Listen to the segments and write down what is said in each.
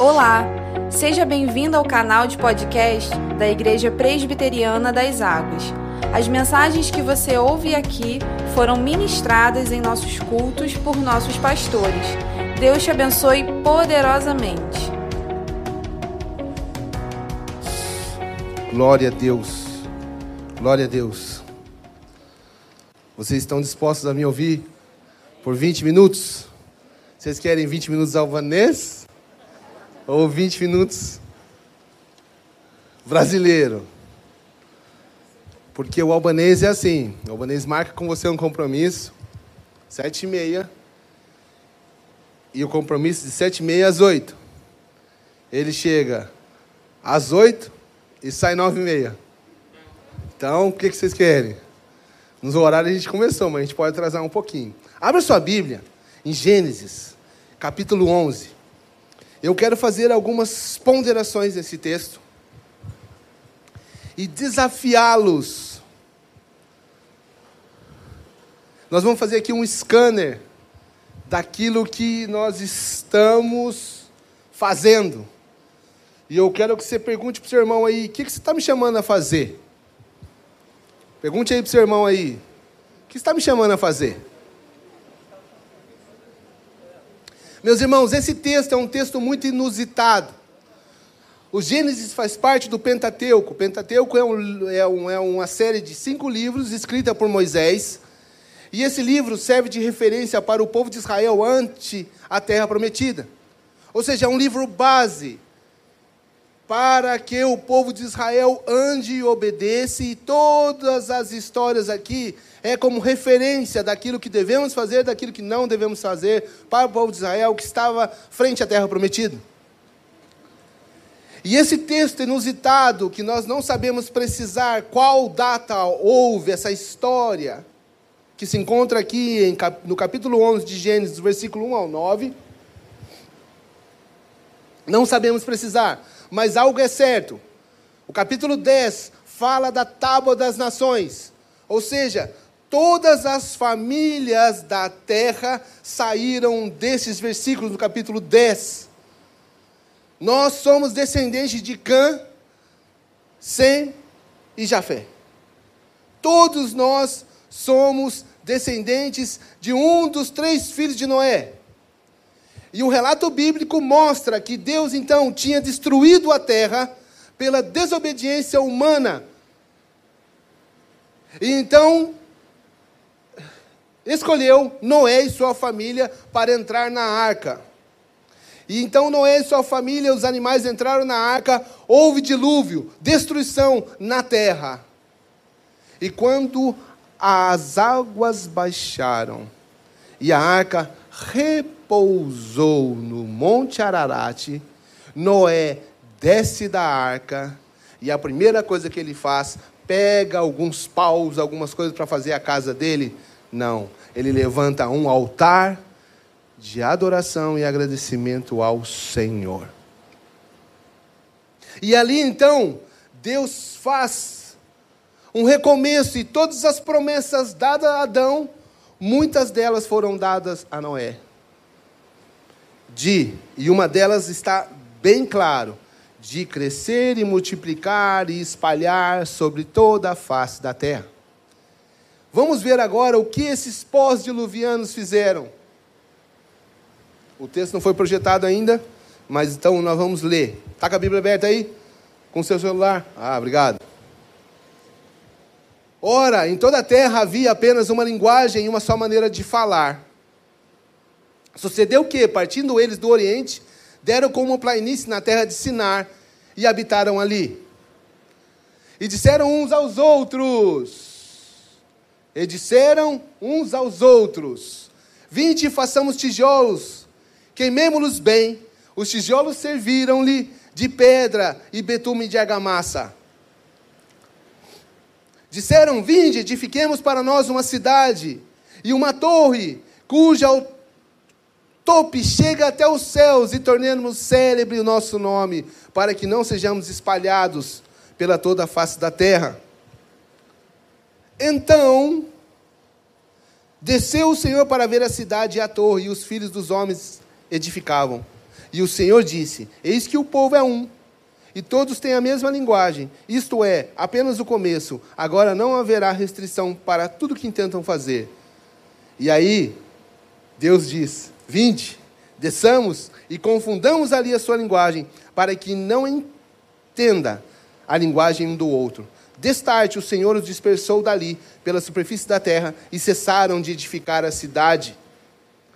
Olá, seja bem-vindo ao canal de podcast da Igreja Presbiteriana das Águas. As mensagens que você ouve aqui foram ministradas em nossos cultos por nossos pastores. Deus te abençoe poderosamente. Glória a Deus. Glória a Deus. Vocês estão dispostos a me ouvir por 20 minutos? Vocês querem 20 minutos alvanês? Ou 20 minutos brasileiro? Porque o albanês é assim. O albanês marca com você um compromisso, sete e meia, e o compromisso de sete e meia às oito. Ele chega às oito e sai nove e meia. Então, o que vocês querem? Nos horários a gente começou, mas a gente pode atrasar um pouquinho. Abra sua Bíblia em Gênesis, capítulo 11. Eu quero fazer algumas ponderações nesse texto e desafiá-los. Nós vamos fazer aqui um scanner daquilo que nós estamos fazendo. E eu quero que você pergunte para o seu irmão aí: o que, que você está me chamando a fazer? Pergunte aí para o seu irmão aí: o que você está me chamando a fazer? Meus irmãos, esse texto é um texto muito inusitado. O Gênesis faz parte do Pentateuco. O Pentateuco é, um, é, um, é uma série de cinco livros escrita por Moisés. E esse livro serve de referência para o povo de Israel ante a terra prometida. Ou seja, é um livro base para que o povo de Israel ande e obedeça, e todas as histórias aqui é como referência daquilo que devemos fazer, daquilo que não devemos fazer para o povo de Israel que estava frente à terra prometida. E esse texto inusitado, que nós não sabemos precisar qual data houve essa história, que se encontra aqui no capítulo 11 de Gênesis, versículo 1 ao 9, não sabemos precisar mas algo é certo. O capítulo 10 fala da tábua das nações, ou seja, todas as famílias da terra saíram desses versículos do capítulo 10. Nós somos descendentes de Cã, Sem e Jafé. Todos nós somos descendentes de um dos três filhos de Noé. E o relato bíblico mostra que Deus então tinha destruído a terra pela desobediência humana. E então escolheu Noé e sua família para entrar na arca. E então Noé e sua família, os animais entraram na arca, houve dilúvio, destruição na terra. E quando as águas baixaram e a arca repousou no Monte Ararat, Noé desce da arca e a primeira coisa que ele faz, pega alguns paus, algumas coisas para fazer a casa dele? Não, ele levanta um altar de adoração e agradecimento ao Senhor. E ali então, Deus faz um recomeço e todas as promessas dadas a Adão muitas delas foram dadas a Noé. De, e uma delas está bem claro, de crescer e multiplicar e espalhar sobre toda a face da terra. Vamos ver agora o que esses pós-diluvianos fizeram. O texto não foi projetado ainda, mas então nós vamos ler. Está com a Bíblia aberta aí? Com seu celular? Ah, obrigado. Ora, em toda a terra havia apenas uma linguagem e uma só maneira de falar. Sucedeu que, partindo eles do Oriente, deram como planície na terra de Sinar e habitaram ali. E disseram uns aos outros, e disseram uns aos outros: Vinde e façamos tijolos, queimemo-los bem. Os tijolos serviram-lhe de pedra e betume de argamassa. Disseram: Vinde, edifiquemos para nós uma cidade e uma torre, cuja tope chega até os céus, e tornemos célebre o nosso nome, para que não sejamos espalhados pela toda a face da terra. Então, desceu o Senhor para ver a cidade e a torre, e os filhos dos homens edificavam. E o Senhor disse: Eis que o povo é um, e todos têm a mesma linguagem. Isto é, apenas o começo. Agora não haverá restrição para tudo que intentam fazer. E aí, Deus diz: Vinde, desçamos e confundamos ali a sua linguagem, para que não entenda a linguagem um do outro. Destarte, o Senhor os dispersou dali, pela superfície da terra, e cessaram de edificar a cidade.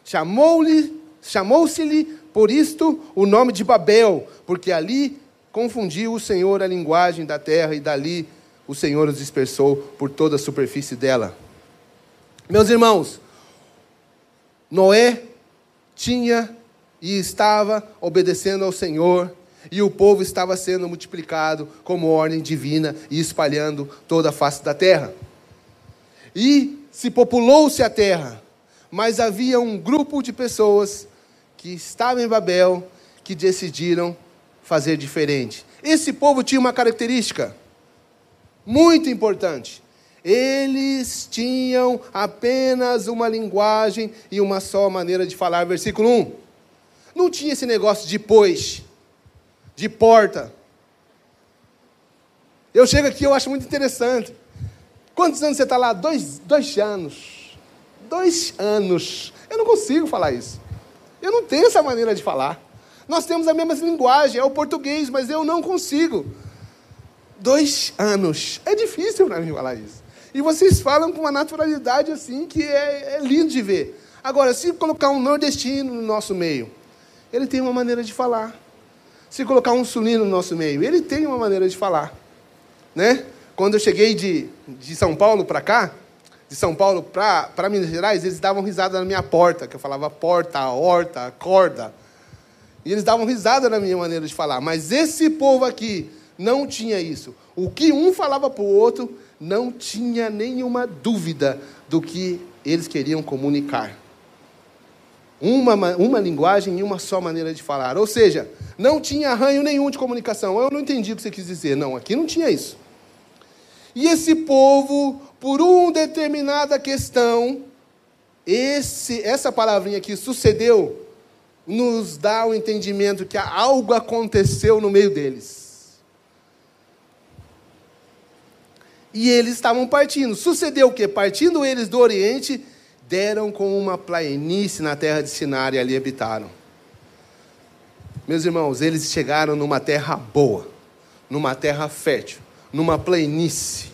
Chamou-lhe, chamou-se-lhe por isto o nome de Babel, porque ali confundiu o Senhor a linguagem da terra, e dali o Senhor os dispersou por toda a superfície dela. Meus irmãos, Noé tinha e estava obedecendo ao Senhor, e o povo estava sendo multiplicado como ordem divina e espalhando toda a face da terra. E se populou-se a terra, mas havia um grupo de pessoas que estavam em Babel que decidiram fazer diferente. Esse povo tinha uma característica muito importante. Eles tinham apenas uma linguagem e uma só maneira de falar. Versículo 1. Não tinha esse negócio de pois, de porta. Eu chego aqui, eu acho muito interessante. Quantos anos você está lá? Dois, dois anos. Dois anos. Eu não consigo falar isso. Eu não tenho essa maneira de falar. Nós temos a mesma linguagem, é o português, mas eu não consigo. Dois anos. É difícil para mim falar isso. E vocês falam com uma naturalidade assim que é, é lindo de ver. Agora, se colocar um nordestino no nosso meio, ele tem uma maneira de falar. Se colocar um sulino no nosso meio, ele tem uma maneira de falar. Né? Quando eu cheguei de, de São Paulo para cá, de São Paulo para Minas Gerais, eles davam risada na minha porta, que eu falava porta, horta, corda. E eles davam risada na minha maneira de falar. Mas esse povo aqui não tinha isso. O que um falava para o outro, não tinha nenhuma dúvida do que eles queriam comunicar. Uma, uma linguagem e uma só maneira de falar. Ou seja, não tinha arranho nenhum de comunicação. Eu não entendi o que você quis dizer. Não, aqui não tinha isso. E esse povo, por uma determinada questão, esse, essa palavrinha aqui, sucedeu, nos dá o entendimento que algo aconteceu no meio deles. E eles estavam partindo. Sucedeu o que? Partindo eles do Oriente, deram com uma planície na terra de Sinar e ali habitaram. Meus irmãos, eles chegaram numa terra boa, numa terra fértil, numa planície,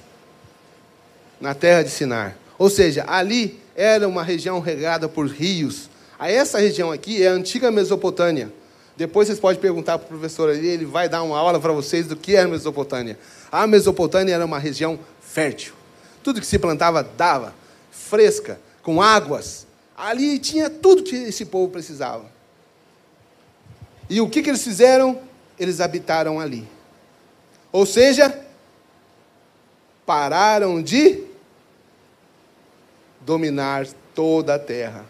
na terra de Sinar. Ou seja, ali era uma região regada por rios. A essa região aqui é a antiga Mesopotâmia. Depois vocês podem perguntar para o professor ali, ele vai dar uma aula para vocês do que é a Mesopotâmia. A Mesopotâmia era uma região fértil. Tudo que se plantava dava, fresca, com águas. Ali tinha tudo que esse povo precisava. E o que, que eles fizeram? Eles habitaram ali. Ou seja, pararam de dominar toda a terra.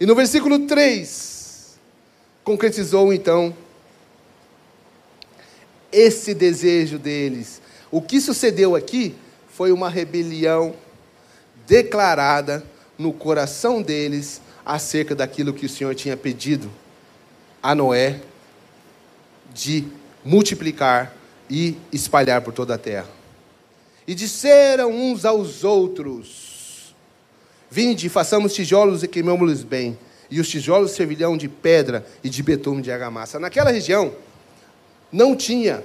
E no versículo 3, concretizou então esse desejo deles. O que sucedeu aqui foi uma rebelião declarada no coração deles acerca daquilo que o Senhor tinha pedido a Noé de multiplicar e espalhar por toda a terra. E disseram uns aos outros: Vinde, façamos tijolos e queimamos-los bem. E os tijolos servirão de pedra e de betume de argamassa. Naquela região não tinha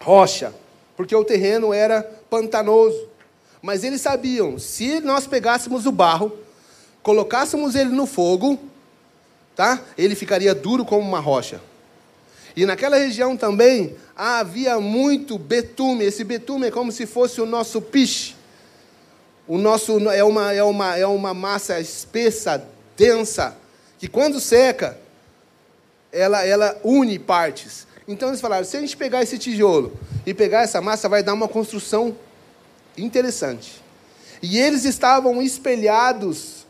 rocha, porque o terreno era pantanoso. Mas eles sabiam, se nós pegássemos o barro, colocássemos ele no fogo, tá? Ele ficaria duro como uma rocha. E naquela região também havia muito betume. Esse betume é como se fosse o nosso piche. O nosso é uma, é uma, é uma massa espessa, densa, que quando seca, ela, ela une partes. Então eles falaram: se a gente pegar esse tijolo e pegar essa massa, vai dar uma construção interessante. E eles estavam espelhados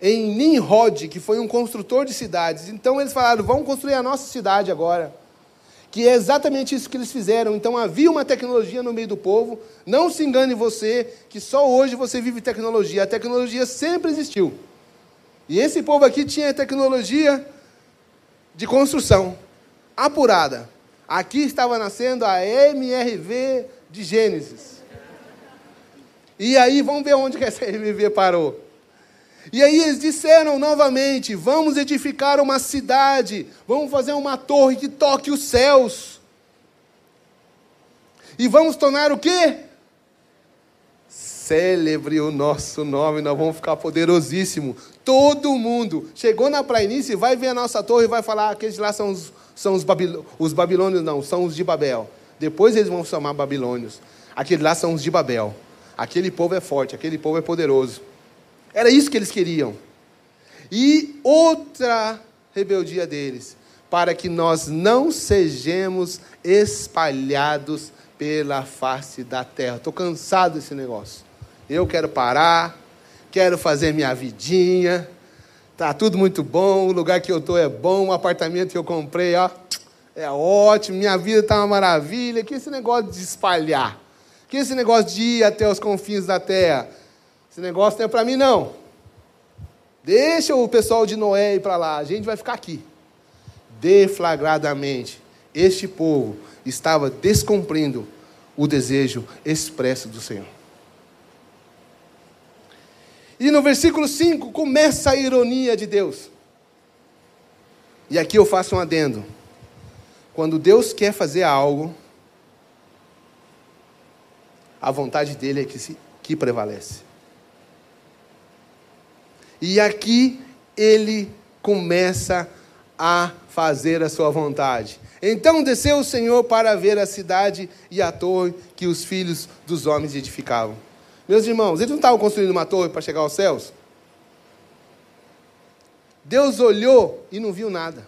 em Nimrod, que foi um construtor de cidades. Então eles falaram: vamos construir a nossa cidade agora que é exatamente isso que eles fizeram. Então havia uma tecnologia no meio do povo. Não se engane você que só hoje você vive tecnologia. A tecnologia sempre existiu. E esse povo aqui tinha tecnologia de construção apurada. Aqui estava nascendo a MRV de Gênesis. E aí, vamos ver onde que essa MRV parou. E aí eles disseram novamente: vamos edificar uma cidade, vamos fazer uma torre que toque os céus. E vamos tornar o quê? Célebre o nosso nome, nós vamos ficar poderosíssimo. Todo mundo chegou na planície, vai ver a nossa torre e vai falar: aqueles lá são os, são os, babil... os babilônios, não, são os de Babel. Depois eles vão chamar babilônios. Aqueles lá são os de Babel. Aquele povo é forte, aquele povo é poderoso. Era isso que eles queriam. E outra rebeldia deles, para que nós não sejamos espalhados pela face da terra. Estou cansado desse negócio. Eu quero parar, quero fazer minha vidinha. Tá tudo muito bom, o lugar que eu estou é bom, o apartamento que eu comprei, ó, é ótimo, minha vida está uma maravilha. Que esse negócio de espalhar, que esse negócio de ir até os confins da terra, esse negócio não é para mim não. Deixa o pessoal de Noé ir para lá, a gente vai ficar aqui. Deflagradamente, este povo estava descumprindo o desejo expresso do Senhor. E no versículo 5 começa a ironia de Deus. E aqui eu faço um adendo. Quando Deus quer fazer algo, a vontade dele é que, se, que prevalece. E aqui ele começa a fazer a sua vontade. Então desceu o Senhor para ver a cidade e a torre que os filhos dos homens edificavam. Meus irmãos, eles não estavam construindo uma torre para chegar aos céus? Deus olhou e não viu nada.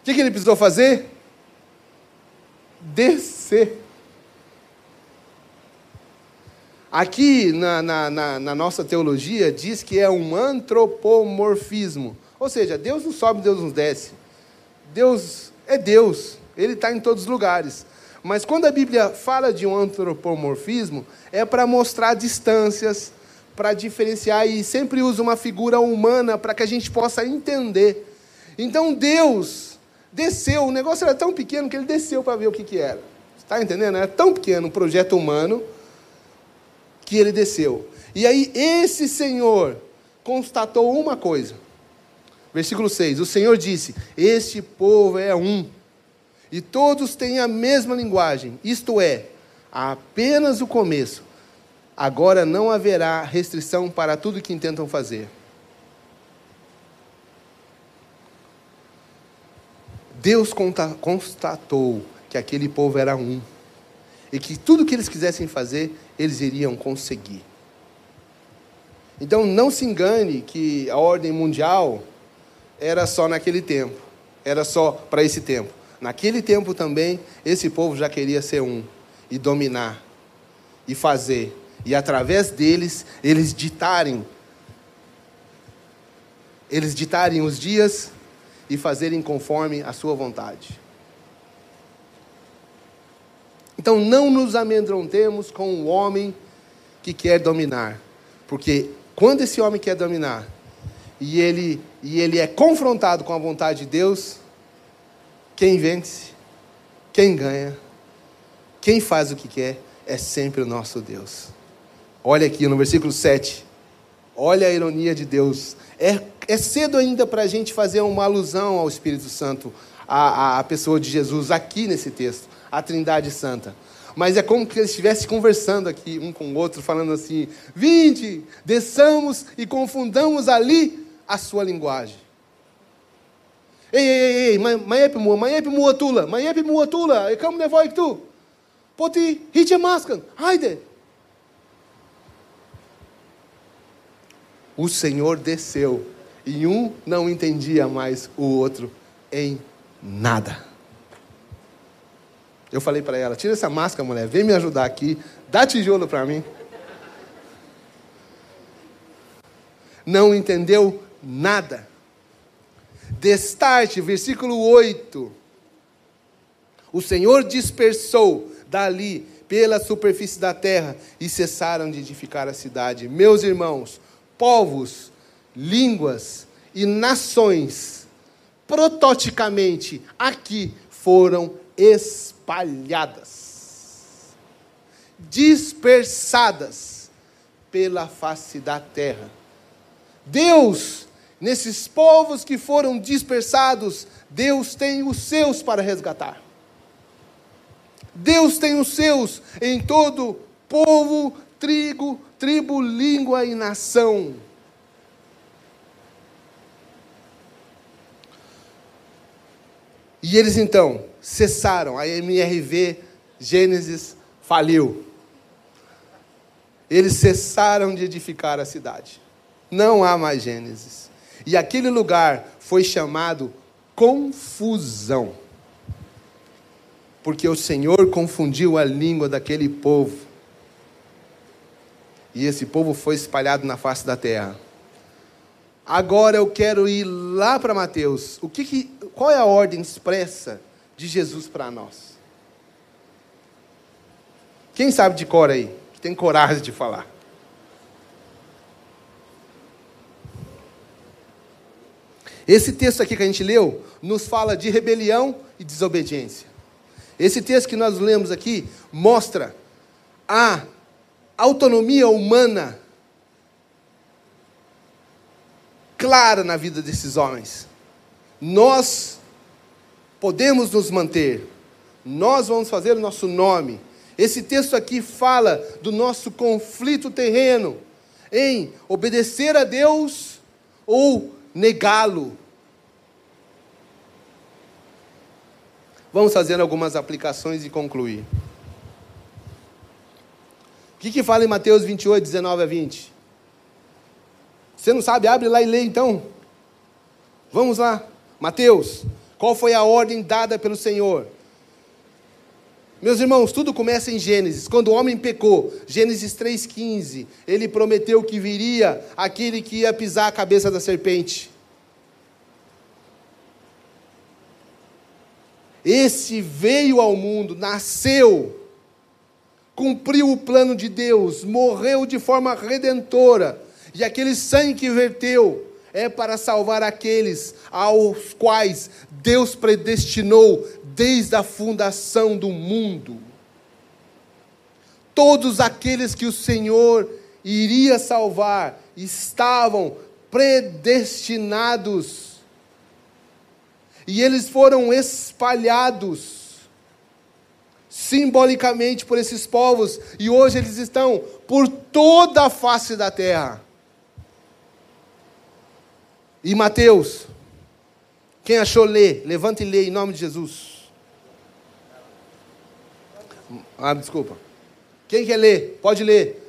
O que, que ele precisou fazer? Descer. Aqui na, na, na, na, nossa teologia diz que é um antropomorfismo. Ou seja, Deus não sobe, Deus não desce. Deus é Deus, Ele está em todos os lugares. Mas quando a Bíblia fala de um antropomorfismo, é para mostrar distâncias, para diferenciar e sempre usa uma figura humana para que a gente possa entender. Então Deus desceu, o negócio era tão pequeno que ele desceu para ver o que, que era. Está entendendo? Era tão pequeno um projeto humano que ele desceu. E aí esse Senhor constatou uma coisa. Versículo 6: O Senhor disse: Este povo é um, e todos têm a mesma linguagem, isto é, apenas o começo. Agora não haverá restrição para tudo que intentam fazer. Deus constatou que aquele povo era um e que tudo que eles quisessem fazer, eles iriam conseguir. Então não se engane que a ordem mundial era só naquele tempo, era só para esse tempo. Naquele tempo também, esse povo já queria ser um e dominar e fazer, e através deles, eles ditarem eles ditarem os dias e fazerem conforme a sua vontade. Então não nos amedrontemos com o homem que quer dominar, porque quando esse homem quer dominar, e ele, e ele é confrontado com a vontade de Deus, quem vence, quem ganha, quem faz o que quer, é sempre o nosso Deus. Olha aqui no versículo 7. Olha a ironia de Deus. É, é cedo ainda para a gente fazer uma alusão ao Espírito Santo, à, à pessoa de Jesus, aqui nesse texto, a Trindade Santa. Mas é como que eles estivessem conversando aqui, um com o outro, falando assim: Vinde, desçamos e confundamos ali a sua linguagem. Ei, ei, ei, maiepe mua, maiepe mua tula, maiepe mua tula, e como nevoi tu? Poti hiche maskan, haide. O Senhor desceu e um não entendia mais o outro em nada. Eu falei para ela: tira essa máscara, mulher, vem me ajudar aqui, dá tijolo para mim. Não entendeu nada. Destarte, versículo 8. O Senhor dispersou dali pela superfície da terra e cessaram de edificar a cidade. Meus irmãos, povos línguas e nações, prototipicamente, aqui foram espalhadas, dispersadas pela face da terra. Deus, nesses povos que foram dispersados, Deus tem os seus para resgatar. Deus tem os seus em todo povo, trigo, tribo, língua e nação. E eles então cessaram. A MRV Gênesis faliu. Eles cessaram de edificar a cidade. Não há mais Gênesis. E aquele lugar foi chamado confusão. Porque o Senhor confundiu a língua daquele povo. E esse povo foi espalhado na face da terra. Agora eu quero ir lá para Mateus. O que, que qual é a ordem expressa de Jesus para nós? Quem sabe de cor aí? Que tem coragem de falar. Esse texto aqui que a gente leu nos fala de rebelião e desobediência. Esse texto que nós lemos aqui mostra a autonomia humana clara na vida desses homens. Nós podemos nos manter, nós vamos fazer o nosso nome. Esse texto aqui fala do nosso conflito terreno em obedecer a Deus ou negá-lo. Vamos fazer algumas aplicações e concluir. O que, que fala em Mateus 28, 19 a 20? Você não sabe? Abre lá e lê então. Vamos lá. Mateus, qual foi a ordem dada pelo Senhor? Meus irmãos, tudo começa em Gênesis. Quando o homem pecou, Gênesis 3,15, ele prometeu que viria aquele que ia pisar a cabeça da serpente. Esse veio ao mundo, nasceu, cumpriu o plano de Deus, morreu de forma redentora, e aquele sangue que verteu é para salvar aqueles aos quais Deus predestinou desde a fundação do mundo. Todos aqueles que o Senhor iria salvar estavam predestinados. E eles foram espalhados simbolicamente por esses povos, e hoje eles estão por toda a face da terra. E Mateus, quem achou ler, levante e lê em nome de Jesus. Ah, desculpa. Quem quer ler? Pode ler.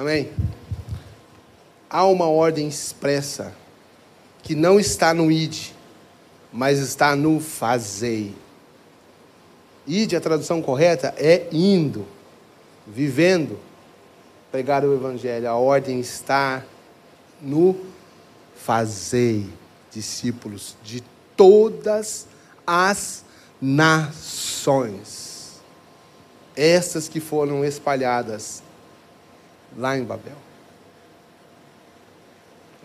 Amém? Há uma ordem expressa que não está no id, mas está no fazei. Id, a tradução correta, é indo, vivendo, pregar o evangelho. A ordem está no fazei, discípulos de todas as nações. Essas que foram espalhadas lá em Babel.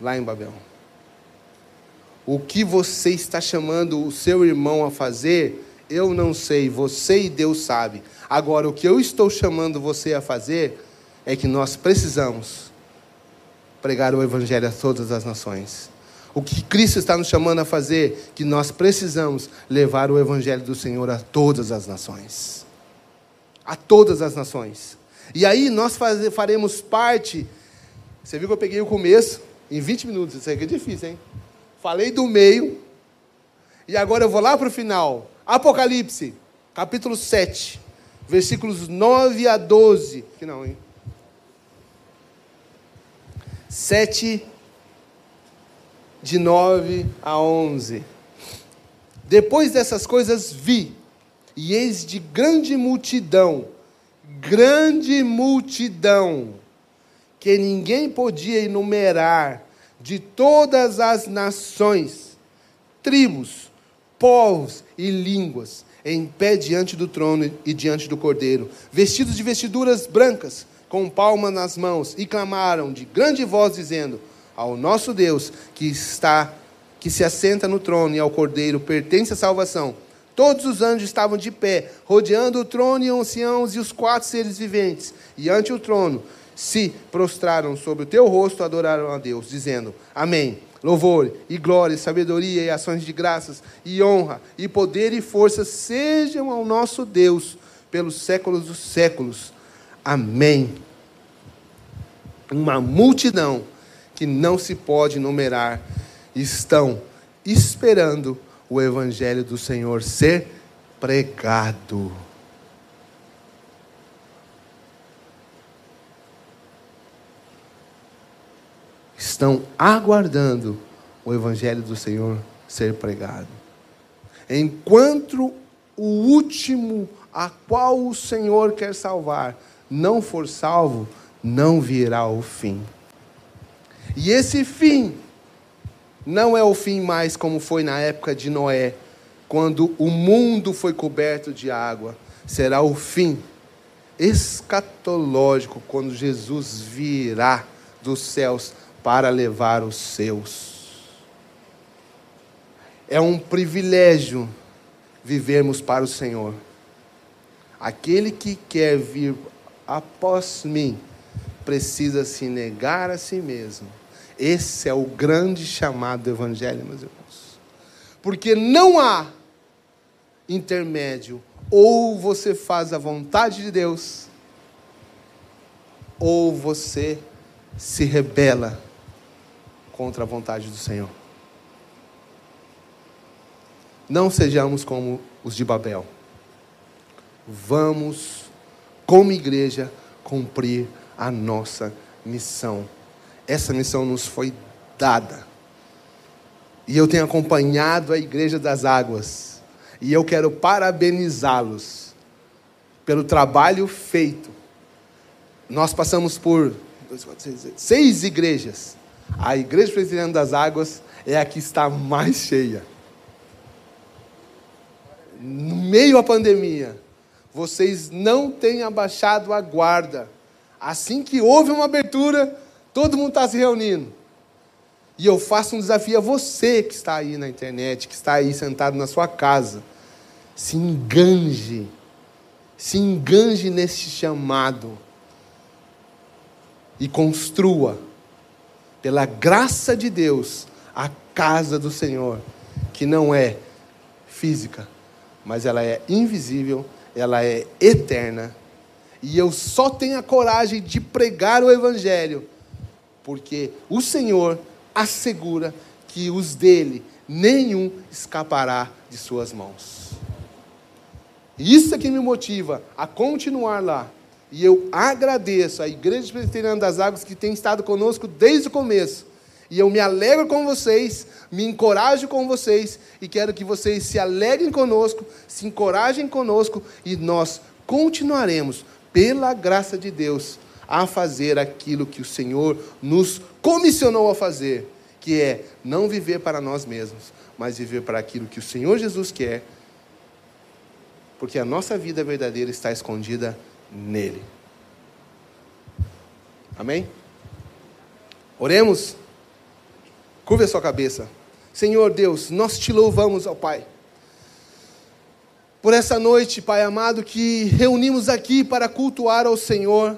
Lá em Babel. O que você está chamando o seu irmão a fazer, eu não sei, você e Deus sabe. Agora, o que eu estou chamando você a fazer é que nós precisamos pregar o Evangelho a todas as nações. O que Cristo está nos chamando a fazer, que nós precisamos levar o Evangelho do Senhor a todas as nações. A todas as nações. E aí nós faz, faremos parte. Você viu que eu peguei o começo em 20 minutos. Isso aqui é difícil, hein? Falei do meio. E agora eu vou lá para o final. Apocalipse, capítulo 7, versículos 9 a 12. Que não, hein? 7, de 9 a 11. Depois dessas coisas vi E eis de grande multidão, grande multidão, que ninguém podia enumerar, de todas as nações, tribos, povos e línguas, em pé diante do trono e diante do cordeiro, vestidos de vestiduras brancas, com palmas nas mãos, e clamaram de grande voz, dizendo: Ao nosso Deus que está, que se assenta no trono e ao cordeiro, pertence a salvação. Todos os anjos estavam de pé, rodeando o trono e anciãos e os quatro seres viventes, e ante o trono se prostraram sobre o teu rosto, adoraram a Deus, dizendo: Amém. Louvor e glória, e sabedoria e ações de graças e honra e poder e força sejam ao nosso Deus pelos séculos dos séculos. Amém. Uma multidão que não se pode numerar estão esperando o evangelho do Senhor ser pregado. estão aguardando o Evangelho do Senhor ser pregado. Enquanto o último a qual o Senhor quer salvar não for salvo, não virá o fim. E esse fim não é o fim mais como foi na época de Noé, quando o mundo foi coberto de água. Será o fim escatológico, quando Jesus virá dos céus para levar os seus. É um privilégio vivermos para o Senhor. Aquele que quer vir após mim precisa se negar a si mesmo. Esse é o grande chamado do Evangelho, meus irmãos. Porque não há intermédio. Ou você faz a vontade de Deus, ou você se rebela contra a vontade do Senhor. Não sejamos como os de Babel. Vamos, como igreja, cumprir a nossa missão. Essa missão nos foi dada. E eu tenho acompanhado a Igreja das Águas. E eu quero parabenizá-los pelo trabalho feito. Nós passamos por seis igrejas a Igreja Presbiteriana das Águas é a que está mais cheia. No meio da pandemia, vocês não têm abaixado a guarda. Assim que houve uma abertura, todo mundo está se reunindo. E eu faço um desafio a você que está aí na internet, que está aí sentado na sua casa. Se enganje. Se enganje nesse chamado. E construa pela graça de Deus, a casa do Senhor, que não é física, mas ela é invisível, ela é eterna. E eu só tenho a coragem de pregar o Evangelho, porque o Senhor assegura que os dele nenhum escapará de suas mãos. Isso é que me motiva a continuar lá, e eu agradeço à Igreja Presbiteriana das Águas que tem estado conosco desde o começo. E eu me alegro com vocês, me encorajo com vocês e quero que vocês se alegrem conosco, se encorajem conosco e nós continuaremos, pela graça de Deus, a fazer aquilo que o Senhor nos comissionou a fazer, que é não viver para nós mesmos, mas viver para aquilo que o Senhor Jesus quer, porque a nossa vida verdadeira está escondida nele. Amém? Oremos. Curve a sua cabeça. Senhor Deus, nós te louvamos, ó Pai. Por essa noite, Pai amado, que reunimos aqui para cultuar ao Senhor.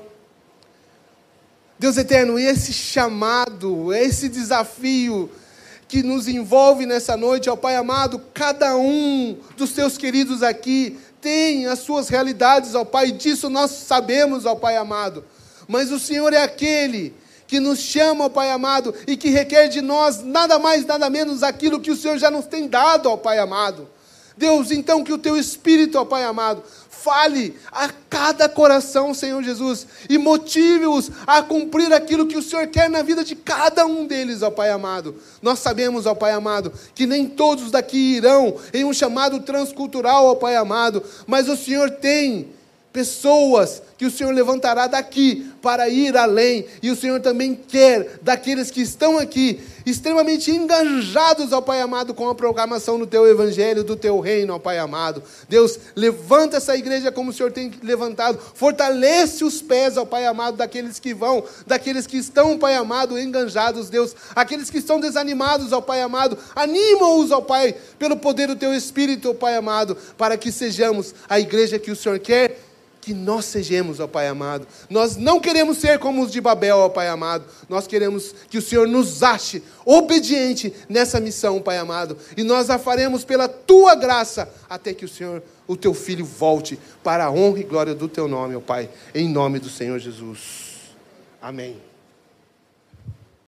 Deus eterno, esse chamado, esse desafio que nos envolve nessa noite, ó Pai amado, cada um dos teus queridos aqui tem as suas realidades, ó Pai, disso nós sabemos, ó Pai amado. Mas o Senhor é aquele que nos chama, ó Pai amado, e que requer de nós nada mais, nada menos aquilo que o Senhor já nos tem dado, ó Pai amado. Deus, então que o teu Espírito, ó Pai amado, fale a cada coração, Senhor Jesus, e motive-os a cumprir aquilo que o Senhor quer na vida de cada um deles, ó Pai amado. Nós sabemos, ó Pai amado, que nem todos daqui irão em um chamado transcultural, ó Pai amado, mas o Senhor tem pessoas que o Senhor levantará daqui para ir além, e o Senhor também quer daqueles que estão aqui, extremamente engajados, ó Pai amado, com a proclamação do Teu Evangelho, do Teu reino, ó Pai amado. Deus, levanta essa igreja como o Senhor tem levantado, fortalece os pés, ó Pai amado, daqueles que vão, daqueles que estão, Pai amado, enganjados, Deus, aqueles que estão desanimados, ó Pai amado, anima-os, ó Pai, pelo poder do Teu Espírito, ó Pai amado, para que sejamos a igreja que o Senhor quer que nós sejamos, ó Pai amado. Nós não queremos ser como os de Babel, ó Pai amado. Nós queremos que o Senhor nos ache obediente nessa missão, Pai amado. E nós a faremos pela tua graça até que o Senhor, o teu filho, volte para a honra e glória do teu nome, ó Pai. Em nome do Senhor Jesus. Amém.